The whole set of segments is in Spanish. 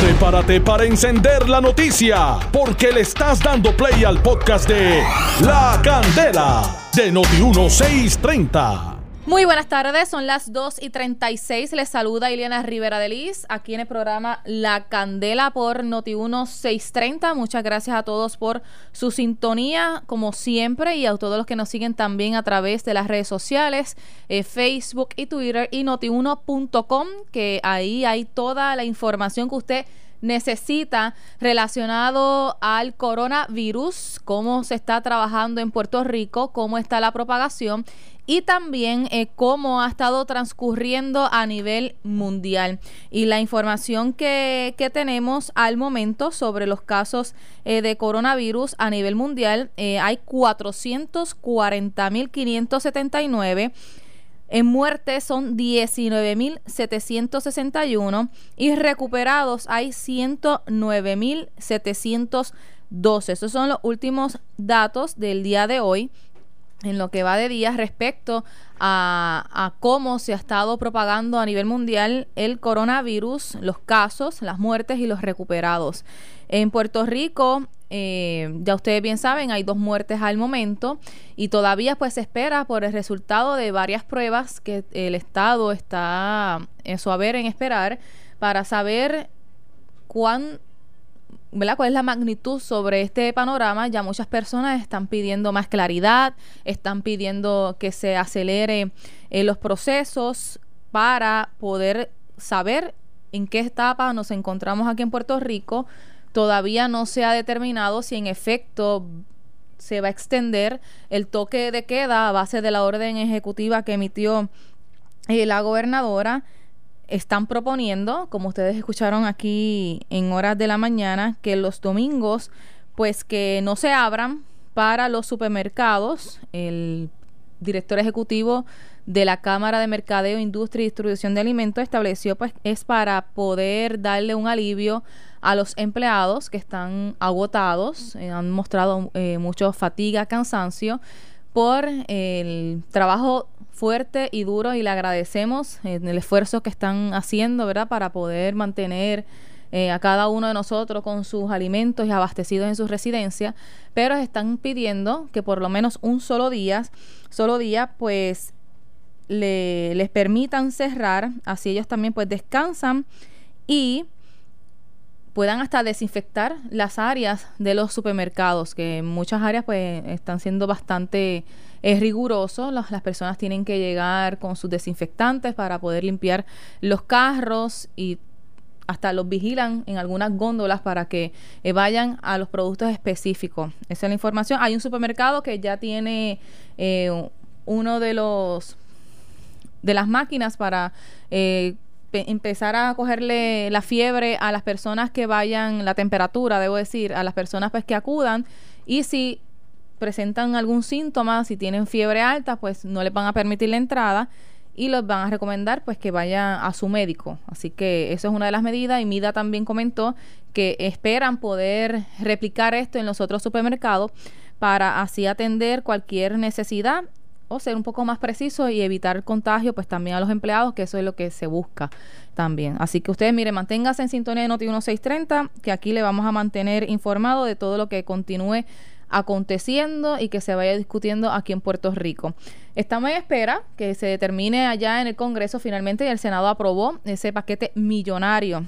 Prepárate para encender la noticia, porque le estás dando play al podcast de La Candela de Noti1630. Muy buenas tardes, son las 2 y 36. Les saluda Ileana Rivera de Liz aquí en el programa La Candela por Noti1 630. Muchas gracias a todos por su sintonía, como siempre, y a todos los que nos siguen también a través de las redes sociales, eh, Facebook y Twitter y Noti1.com, que ahí hay toda la información que usted necesita relacionado al coronavirus, cómo se está trabajando en Puerto Rico, cómo está la propagación y también eh, cómo ha estado transcurriendo a nivel mundial. Y la información que, que tenemos al momento sobre los casos eh, de coronavirus a nivel mundial, eh, hay 440.579. En muertes son 19.761 y recuperados hay 109.712. Esos son los últimos datos del día de hoy en lo que va de días respecto a, cómo se ha estado propagando a nivel mundial el coronavirus, los casos, las muertes y los recuperados. En Puerto Rico, eh, ya ustedes bien saben, hay dos muertes al momento y todavía pues se espera por el resultado de varias pruebas que el Estado está en su haber en esperar para saber cuán ¿verdad? ¿Cuál es la magnitud sobre este panorama? Ya muchas personas están pidiendo más claridad, están pidiendo que se acelere eh, los procesos para poder saber en qué etapa nos encontramos aquí en Puerto Rico. Todavía no se ha determinado si en efecto se va a extender el toque de queda a base de la orden ejecutiva que emitió eh, la gobernadora están proponiendo, como ustedes escucharon aquí en horas de la mañana, que los domingos, pues que no se abran para los supermercados. El director ejecutivo de la Cámara de Mercadeo, Industria y Distribución de Alimentos estableció, pues es para poder darle un alivio a los empleados que están agotados, eh, han mostrado eh, mucho fatiga, cansancio por el trabajo fuerte y duro y le agradecemos en el esfuerzo que están haciendo, ¿verdad? Para poder mantener eh, a cada uno de nosotros con sus alimentos y abastecidos en sus residencias, pero están pidiendo que por lo menos un solo día, solo día, pues le, les permitan cerrar, así ellos también pues descansan y puedan hasta desinfectar las áreas de los supermercados, que en muchas áreas pues están siendo bastante es riguroso. Las, las personas tienen que llegar con sus desinfectantes para poder limpiar los carros y hasta los vigilan en algunas góndolas para que eh, vayan a los productos específicos. Esa es la información. Hay un supermercado que ya tiene eh, uno de los de las máquinas para eh, empezar a cogerle la fiebre a las personas que vayan, la temperatura, debo decir, a las personas pues que acudan y si presentan algún síntoma, si tienen fiebre alta, pues no les van a permitir la entrada y los van a recomendar pues que vayan a su médico. Así que eso es una de las medidas y Mida también comentó que esperan poder replicar esto en los otros supermercados para así atender cualquier necesidad o ser un poco más preciso y evitar el contagio pues también a los empleados, que eso es lo que se busca también. Así que ustedes, miren, manténganse en sintonía de Noti 1630, que aquí le vamos a mantener informado de todo lo que continúe aconteciendo y que se vaya discutiendo aquí en Puerto Rico. Estamos en espera que se determine allá en el Congreso finalmente y el Senado aprobó ese paquete millonario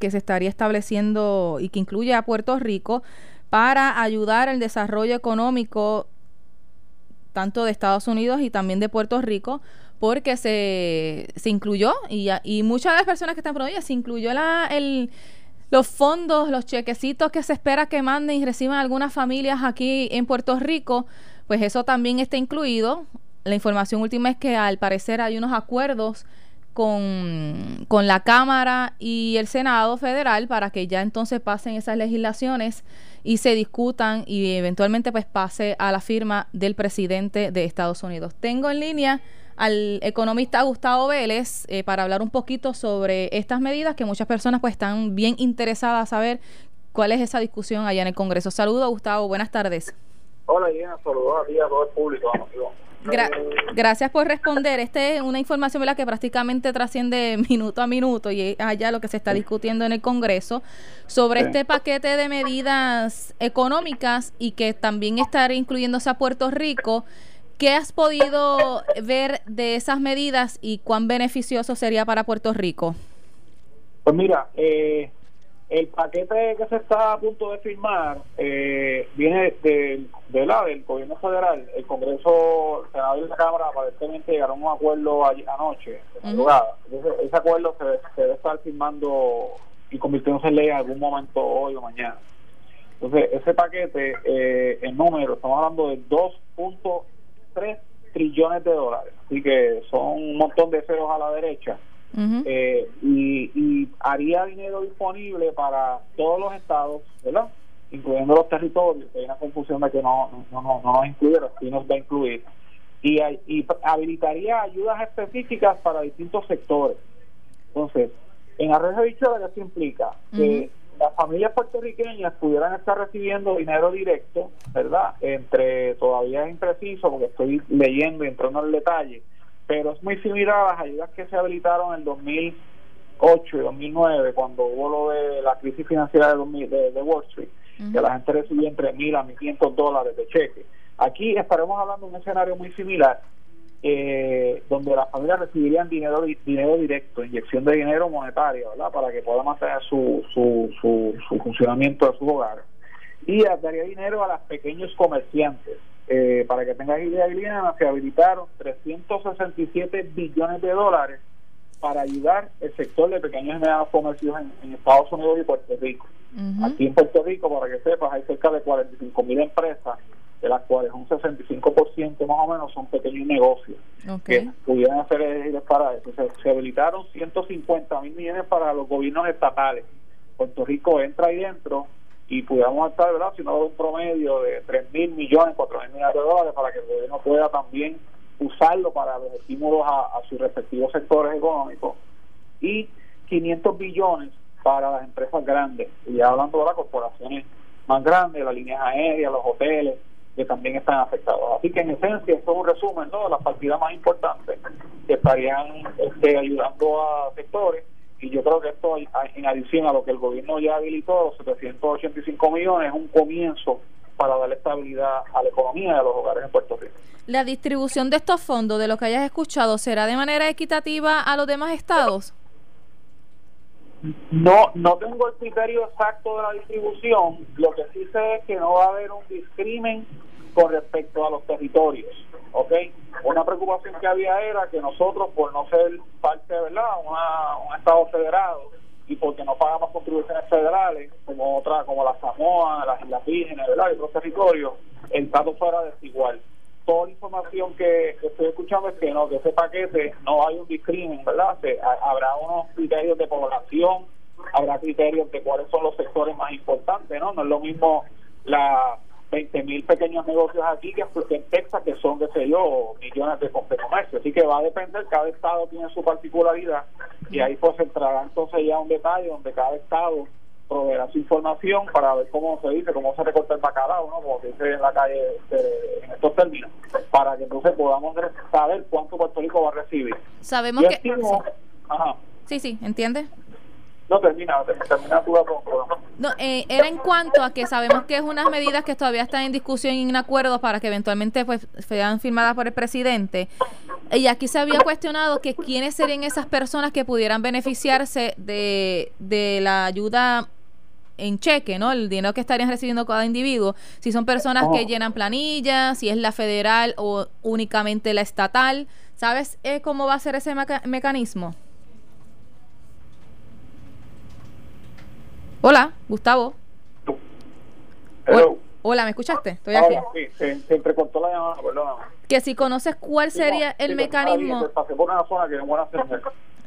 que se estaría estableciendo y que incluye a Puerto Rico para ayudar al desarrollo económico tanto de Estados Unidos y también de Puerto Rico, porque se, se incluyó y, y muchas de las personas que están por se incluyó la, el, los fondos, los chequecitos que se espera que manden y reciban algunas familias aquí en Puerto Rico, pues eso también está incluido. La información última es que al parecer hay unos acuerdos con, con, la Cámara y el Senado federal para que ya entonces pasen esas legislaciones y se discutan y eventualmente pues pase a la firma del presidente de Estados Unidos. Tengo en línea al economista Gustavo Vélez eh, para hablar un poquito sobre estas medidas que muchas personas pues están bien interesadas a saber cuál es esa discusión allá en el Congreso. Saludos Gustavo, buenas tardes. Hola Diana, saludos a ti a todo el público. Gracias por responder. Esta es una información ¿verdad? que prácticamente trasciende minuto a minuto y es allá lo que se está discutiendo en el Congreso sobre este paquete de medidas económicas y que también estará incluyéndose a Puerto Rico. ¿Qué has podido ver de esas medidas y cuán beneficioso sería para Puerto Rico? Pues mira, eh, el paquete que se está a punto de firmar eh, viene de, de, la, del gobierno federal. El Congreso, el Senado y la Cámara aparentemente llegaron a un acuerdo anoche, ese acuerdo se, debe estar firmando y convirtiéndose en ley en algún momento hoy o mañana. Entonces, ese paquete, eh, en número, estamos hablando de 2.5 3 trillones de dólares. Así que son un montón de ceros a la derecha. Eh, y, haría dinero disponible para todos los estados, ¿verdad? Incluyendo los territorios. Hay una confusión de que no, no, no, no nos incluye, pero sí nos va a incluir. Y, y habilitaría ayudas específicas para distintos sectores. Entonces, en arreglo de dicho, ¿qué implica? Que las familias puertorriqueñas pudieran estar recibiendo dinero directo, ¿verdad? Entre, todavía es impreciso porque estoy leyendo y entrando en el detalle, pero es muy similar a las ayudas que se habilitaron en 2008 y 2009, cuando hubo lo de la crisis financiera de, de, Wall Street, que la gente recibía entre mil a 1.500 dólares de cheque. Aquí estaremos hablando de un escenario muy similar, eh, donde las familias recibirían dinero dinero directo, inyección de dinero monetario, ¿verdad? Para que puedan mantener su, su, su, funcionamiento de sus hogares. Y daría dinero a los pequeños comerciantes. Eh, para que tengan idea, Liliana, se habilitaron 367 billones de dólares para ayudar el sector de pequeños y medianos comercios en, Estados Unidos y Puerto Rico. Aquí en Puerto Rico, para que sepas, hay cerca de 45 mil empresas de las cuales un 65% más o menos son pequeños negocios que pudieran hacer elegibles para eso. Se, habilitaron 150 mil millones para los gobiernos estatales. Puerto Rico entra ahí dentro y pudiéramos estar, ¿verdad? Si no, un promedio de 3 mil millones, 4 mil millones de dólares para que el gobierno pueda también usarlo para los estímulos a, sus respectivos sectores económicos y 500 billones para las empresas grandes, y ya hablando de las corporaciones más grandes, las líneas aéreas, los hoteles, que también están afectados. Así que en esencia, esto es un resumen de las partidas más importantes que estarían este, ayudando a sectores y yo creo que esto en adición a lo que el gobierno ya habilitó, 785 millones, es un comienzo para darle estabilidad a la economía de los hogares en Puerto Rico. ¿La distribución de estos fondos, de lo que hayas escuchado, será de manera equitativa a los demás estados? No, no tengo el criterio exacto de la distribución. Lo que sí sé es que no va a haber un discrimen con respecto a los territorios. ¿ok? Una preocupación que había era que nosotros, por no ser parte, ¿verdad?, un Estado federado y porque no pagamos contribuciones federales, como otra como la Samoa, las Islas Vírgenes, ¿verdad?, y otros territorios, el trato fuera desigual. Toda la información que, estoy escuchando es que no, que ese paquete no hay un discrimen, ¿verdad? habrá unos criterios de población, habrá criterios de cuáles son los sectores más importantes, ¿no? No es lo mismo la 20 mil pequeños negocios aquí que en Texas, que son, qué sé yo, millones de, comercio. Así que va a depender, cada estado tiene su particularidad y ahí pues entrará entonces ya un detalle donde cada estado proveerá su información para ver cómo se dice, cómo se recorta el bacalao, ¿no? como se dice en la calle en estos términos, para que entonces podamos saber cuánto Puerto Rico va a recibir. Sabemos que... Ajá. Sí, sí, ¿entiende? No, termina, termina tu no, eh, era en cuanto a que sabemos que es unas medidas que todavía están en discusión y en acuerdo para que eventualmente pues sean firmadas por el presidente. Y aquí se había cuestionado que quiénes serían esas personas que pudieran beneficiarse de, de la ayuda en cheque, ¿no? El dinero que estarían recibiendo cada individuo. Si son personas que llenan planillas, si es la federal o únicamente la estatal. ¿Sabes eh, cómo va a ser ese mecanismo? Hola, Gustavo. Hola, ¿me escuchaste? Estoy aquí. Sí, se, entrecortó la llamada, perdóname. Que si conoces cuál sería el mecanismo... pasé por una zona que no buena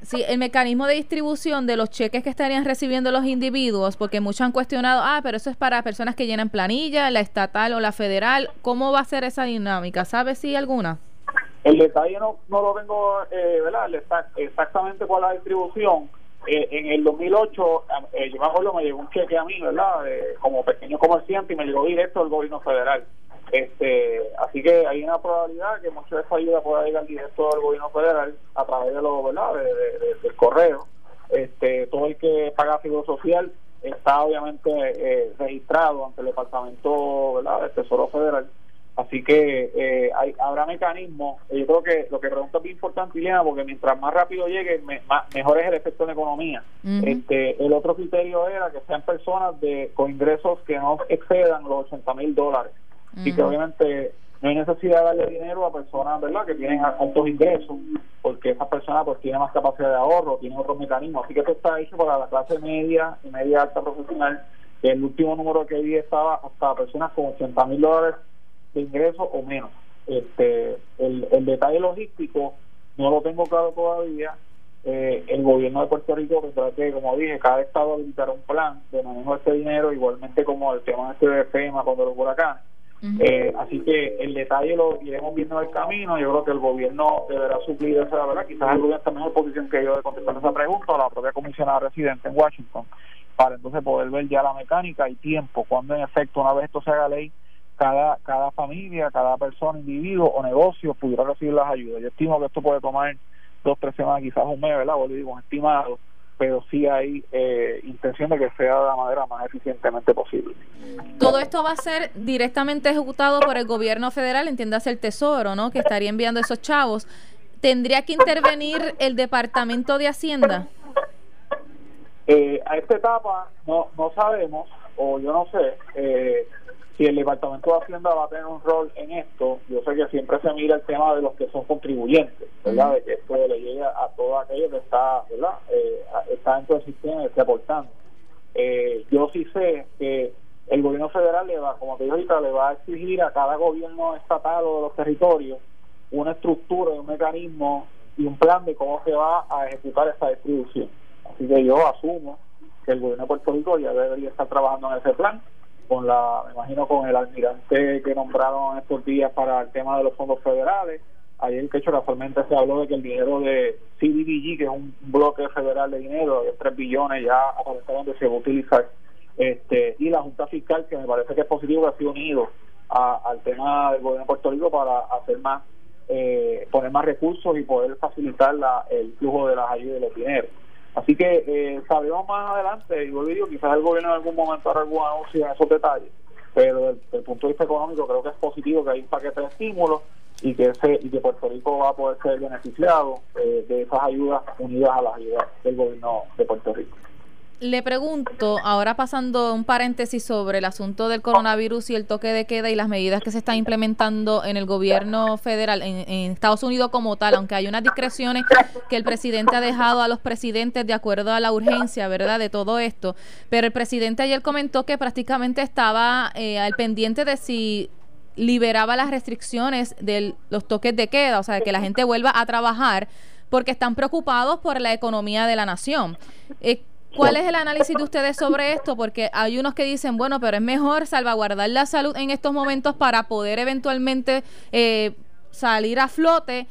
Sí, el mecanismo de distribución de los cheques que estarían recibiendo los individuos, porque muchos han cuestionado, ah, pero eso es para personas que llenan planilla, la estatal o la federal. ¿Cómo va a ser esa dinámica? ¿Sabes si alguna? El detalle no, no lo tengo, eh, ¿verdad? Exactamente cuál es la distribución eh, en el 2008, eh, yo me acuerdo, me llegó un cheque a mí, ¿verdad? como pequeño comerciante y me llegó directo del gobierno federal. Este, así que hay una probabilidad que mucha de esa ayuda pueda llegar directo al gobierno federal a través de lo, ¿verdad? del correo. Este, todo el que paga seguro social está obviamente eh, registrado ante el departamento ¿verdad? del Tesoro Federal Así que eh, hay, habrá mecanismos. Yo creo que lo que pregunta es bien importante, Ileana, porque mientras más rápido llegue, mejor es el efecto en la economía. este, el otro criterio era que sean personas de con ingresos que no excedan los 80 mil dólares. Y que obviamente no hay necesidad de darle dinero a personas verdad que tienen altos ingresos, porque esas personas pues tienen más capacidad de ahorro, tienen otros mecanismos. Así que esto está hecho para la clase media y media alta profesional. El último número que vi estaba hasta personas con 80 mil dólares de ingresos o menos. Este, el, el detalle logístico no lo tengo claro todavía. Eh, el gobierno de Puerto Rico tendrá que, como dije, cada estado habilitará un plan de manejo de este dinero, igualmente como el tema este de FEMA cuando los huracanes. eh, así que el detalle lo iremos viendo en el camino. Yo creo que el gobierno deberá suplir esa verdad. Quizás el gobierno está en mejor posición que yo de contestar esa pregunta, o la propia comisionada residente en Washington, para entonces poder ver ya la mecánica y tiempo, cuando en efecto, una vez esto se haga ley, cada, cada familia, cada persona, individuo o negocio pudiera recibir las ayudas. Yo estimo que esto puede tomar dos, tres semanas, quizás un mes, ¿verdad? Vuelvo digo, estimado, pero sí hay eh, intención de que sea de la manera más eficientemente posible. Todo esto va a ser directamente ejecutado por el gobierno federal, entiéndase el Tesoro, ¿no? Que estaría enviando esos chavos. ¿Tendría que intervenir el Departamento de Hacienda? Eh, a esta etapa no, no sabemos, o yo no sé, eh, si el Departamento de Hacienda va a tener un rol en esto, yo sé que siempre se mira el tema de los que son contribuyentes, ¿verdad? De que esto le llegue a todo aquello que está, ¿verdad? Eh, está dentro del sistema y esté aportando. Eh, yo sí sé que el gobierno federal le va, como te dije ahorita, le va a exigir a cada gobierno estatal o de los territorios una estructura, un mecanismo y un plan de cómo se va a ejecutar esa distribución. Así que yo asumo que el gobierno de Puerto Rico ya debería estar trabajando en ese plan con la, me imagino con el almirante que nombraron estos días para el tema de los fondos federales. Ayer, que hecho, casualmente se habló de que el dinero de CDBG, que es un bloque federal de dinero, de 3 billones, ya aparentemente se va a utilizar. Este, y la Junta Fiscal, que me parece que es positivo, que ha sido unido al tema del gobierno de Puerto Rico para hacer más, eh, poner más recursos y poder facilitar la, el flujo de las ayudas y los dineros. Así que eh, sabemos más adelante, y vuelvo quizás el gobierno en algún momento hará algún anuncio en esos detalles, pero desde, el punto de vista económico creo que es positivo que hay un paquete de estímulos y que, ese, y que Puerto Rico va a poder ser beneficiado eh, de esas ayudas unidas a las ayudas del gobierno de Puerto Rico. Le pregunto, ahora pasando un paréntesis sobre el asunto del coronavirus y el toque de queda y las medidas que se están implementando en el gobierno federal, en, Estados Unidos como tal, aunque hay unas discreciones que el presidente ha dejado a los presidentes de acuerdo a la urgencia, ¿verdad?, de todo esto. Pero el presidente ayer comentó que prácticamente estaba eh, al pendiente de si liberaba las restricciones de los toques de queda, o sea, de que la gente vuelva a trabajar porque están preocupados por la economía de la nación. Eh, ¿Cuál es el análisis de ustedes sobre esto? Porque hay unos que dicen, bueno, pero es mejor salvaguardar la salud en estos momentos para poder eventualmente eh, salir a flote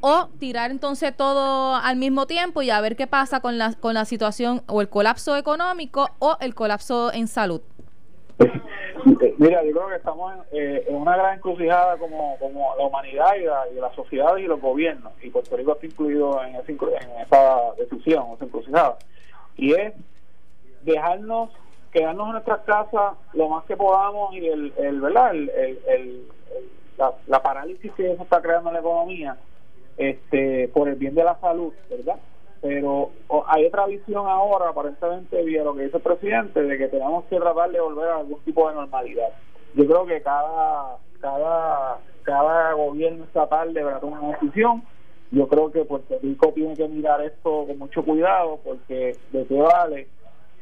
o tirar entonces todo al mismo tiempo y a ver qué pasa con la, con la situación o el colapso económico o el colapso en salud. Mira, yo creo que estamos en, eh, una gran encrucijada como, como la humanidad y la, y la sociedad y los gobiernos, y Puerto Rico está incluido en, esa, en esa decisión, esa encrucijada y es dejarnos quedarnos en nuestras casas lo más que podamos y el, el verdad el, el, la, parálisis que eso está creando en la economía este por el bien de la salud verdad pero hay otra visión ahora aparentemente vía lo que dice el presidente de que tenemos que tratar de volver a algún tipo de normalidad. Yo creo que cada cada cada gobierno estatal deberá tomar una decisión yo creo que Puerto Rico tiene que mirar esto con mucho cuidado porque de qué vale,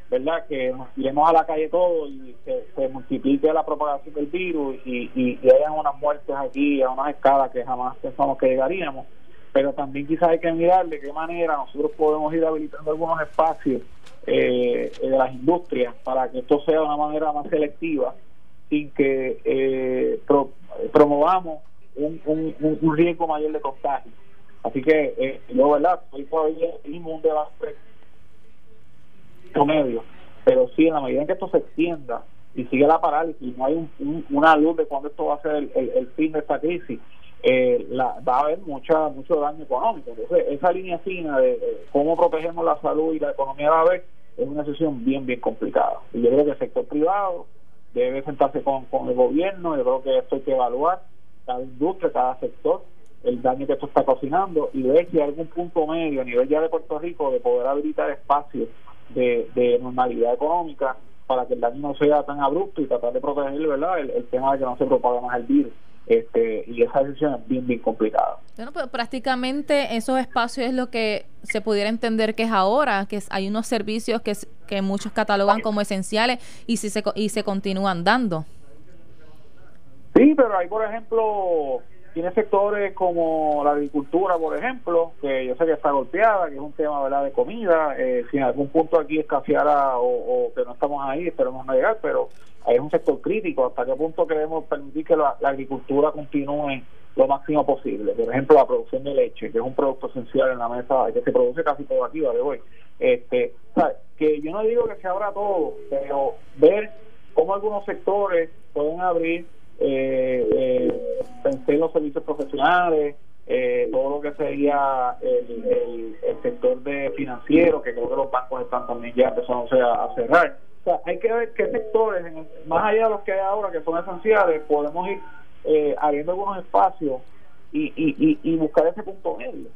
¿verdad? Que nos tiremos a la calle todo y se, multiplique la propagación del virus y, y, hayan unas muertes aquí a unas escalas que jamás pensamos que llegaríamos. Pero también quizás hay que mirar de qué manera nosotros podemos ir habilitando algunos espacios eh, de las industrias para que esto sea de una manera más selectiva sin que eh, promovamos un, un, un riesgo mayor de contagio. Así que eh, ¿verdad? Hoy todavía un debate medio, pero sí, en la medida en que esto se extienda y sigue la parálisis, no hay una luz de cuándo esto va a ser el, fin de esta crisis, eh, la, va a haber mucha mucho daño económico. Entonces, esa línea fina de, cómo protegemos la salud y la economía a la vez es una decisión bien, bien complicada. Y yo creo que el sector privado debe sentarse con, con el gobierno, yo creo que esto hay que evaluar, cada industria, cada sector, el daño que esto está cocinando y ver si hay algún punto medio a nivel ya de Puerto Rico de poder habilitar espacios de, de normalidad económica para que el daño no sea tan abrupto y tratar de proteger ¿verdad? El, tema de que no se propague más el virus. Este, y esa decisión es bien, bien complicada. Bueno, pues prácticamente esos espacios es lo que se pudiera entender que es ahora, que hay unos servicios que, que muchos catalogan como esenciales y, si se, y se continúan dando. Sí, pero hay, por ejemplo, tiene sectores como la agricultura, por ejemplo, que yo sé que está golpeada, que es un tema ¿verdad? de comida. Eh, si en algún punto aquí escaseara o, que no estamos ahí, esperemos no llegar, pero hay un sector crítico. ¿Hasta qué punto queremos permitir que la, agricultura continúe lo máximo posible? Por ejemplo, la producción de leche, que es un producto esencial en la mesa, que se produce casi todo aquí, ¿vale? Hoy. Este, que yo no digo que se abra todo, pero ver cómo algunos sectores pueden abrir pensé en los servicios profesionales, eh, todo lo que sería el, el, sector de financiero, que creo que los bancos están también ya empezando a cerrar. O sea, hay que ver qué sectores, más allá de los que hay ahora, que son esenciales, podemos ir eh, abriendo algunos espacios y, y, y, buscar ese punto medio.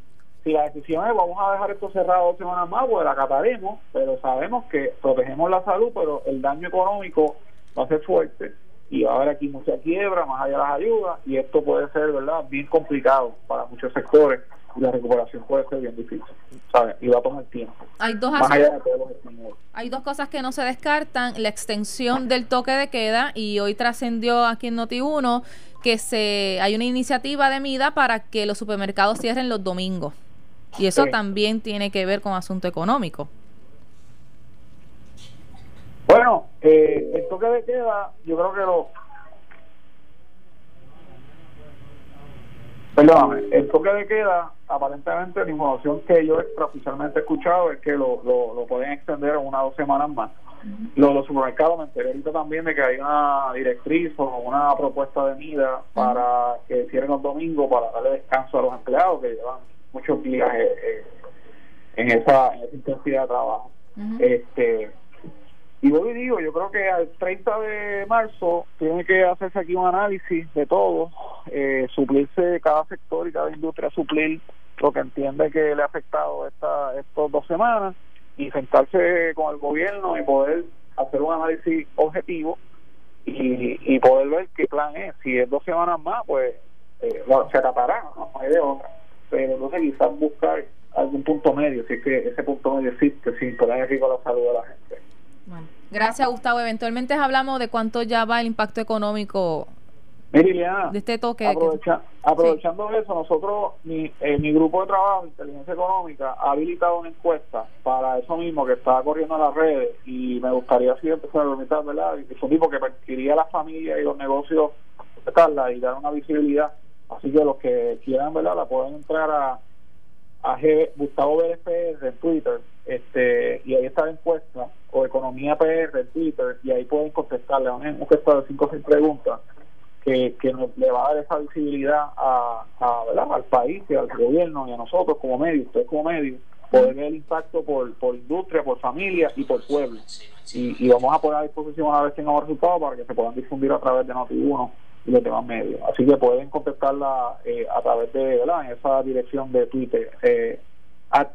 Si la decisión es vamos a dejar esto cerrado dos semanas más, pues la acataremos, pero sabemos que protegemos la salud, pero el daño económico va a ser fuerte y va a haber aquí mucha quiebra, más allá de las ayudas, y esto puede ser, ¿verdad?, bien complicado para muchos sectores y la recuperación puede ser bien difícil, ¿sabes? Y va a tomar tiempo. Hay dos, hay dos cosas que no se descartan, la extensión del toque de queda, y hoy trascendió aquí en Noti1 que se hay una iniciativa de MIDA para que los supermercados cierren los domingos. Y eso también tiene que ver con asunto económico. Bueno, eh, el toque de queda, yo creo que lo. Perdóname, el toque de queda, aparentemente la información que yo extraoficialmente he escuchado es que lo, lo, lo pueden extender una o dos semanas más. Los, los supermercados, me enteré ahorita también de que hay una directriz o una propuesta de MIDA para que cierren los domingos para darle descanso a los empleados que llevan muchos días eh, en, esa, en esa intensidad de trabajo. este y hoy digo, yo creo que al 30 de marzo tiene que hacerse aquí un análisis de todo, eh, suplirse cada sector y cada industria suplir lo que entiende que le ha afectado esta, estas dos semanas y sentarse con el gobierno y poder hacer un análisis objetivo y, y poder ver qué plan es. Si es dos semanas más, pues eh, se tapará, no hay de otra. Pero entonces quizás buscar algún punto medio, si es que ese punto medio existe, sin poner en con la salud de la gente. Gracias, Gustavo. Eventualmente hablamos de cuánto ya va el impacto económico de este toque. aprovechando eso, nosotros, mi, eh, mi grupo de trabajo, Inteligencia Económica, ha habilitado una encuesta para eso mismo que está corriendo en las redes y me gustaría así empezar a permitir, ¿verdad? Es un tipo que permitiría a las familias y los negocios y dar una visibilidad. Así que los que quieran, ¿verdad? La pueden entrar a, a Gustavo BFR en Twitter este y ahí está la encuesta o Economía PR en Twitter y ahí pueden contestarle. Una encuesta de cinco o seis preguntas que, que nos le va a dar esa visibilidad a, al país y al gobierno y a nosotros como medio, ustedes como medio, poder ver el impacto por, por industria, por familia y por pueblo. Y, vamos a poner a disposición a ver si tengamos resultados para que se puedan difundir a través de Noti1 y los demás medios. Así que pueden contestarla eh, a través de ¿verdad? en esa dirección de Twitter, eh,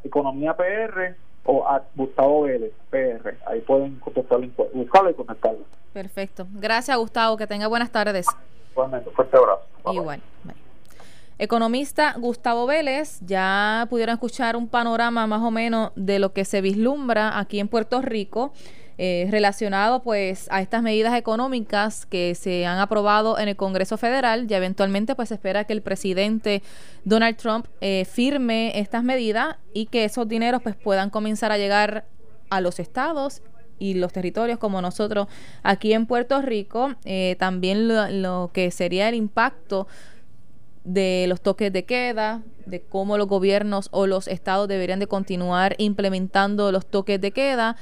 Economía PR o a Gustavo Vélez, PR. Ahí pueden contestar, buscarla y contestarla. Perfecto. Gracias, Gustavo. Que tenga buenas tardes. Igualmente, fuerte abrazo. Igual. Economista Gustavo Vélez, ya pudieron escuchar un panorama más o menos de lo que se vislumbra aquí en Puerto Rico. Eh, relacionado pues a estas medidas económicas que se han aprobado en el Congreso Federal. Y eventualmente pues se espera que el presidente Donald Trump eh, firme estas medidas y que esos dineros pues puedan comenzar a llegar a los estados y los territorios como nosotros aquí en Puerto Rico, eh, también lo, que sería el impacto de los toques de queda, de cómo los gobiernos o los estados deberían de continuar implementando los toques de queda,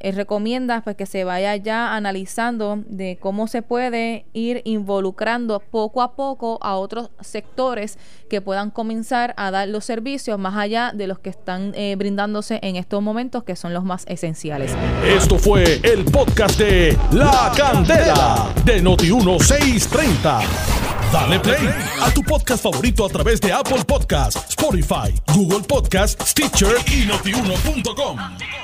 eh, recomienda pues que se vaya ya analizando de cómo se puede ir involucrando poco a poco a otros sectores que puedan comenzar a dar los servicios más allá de los que están eh, brindándose en estos momentos que son los más esenciales. Esto fue el podcast de La Candela de Noti 1630. Dale play a tu podcast favorito a través de Apple Podcasts, Spotify, Google Podcasts, Stitcher y notiuno.com.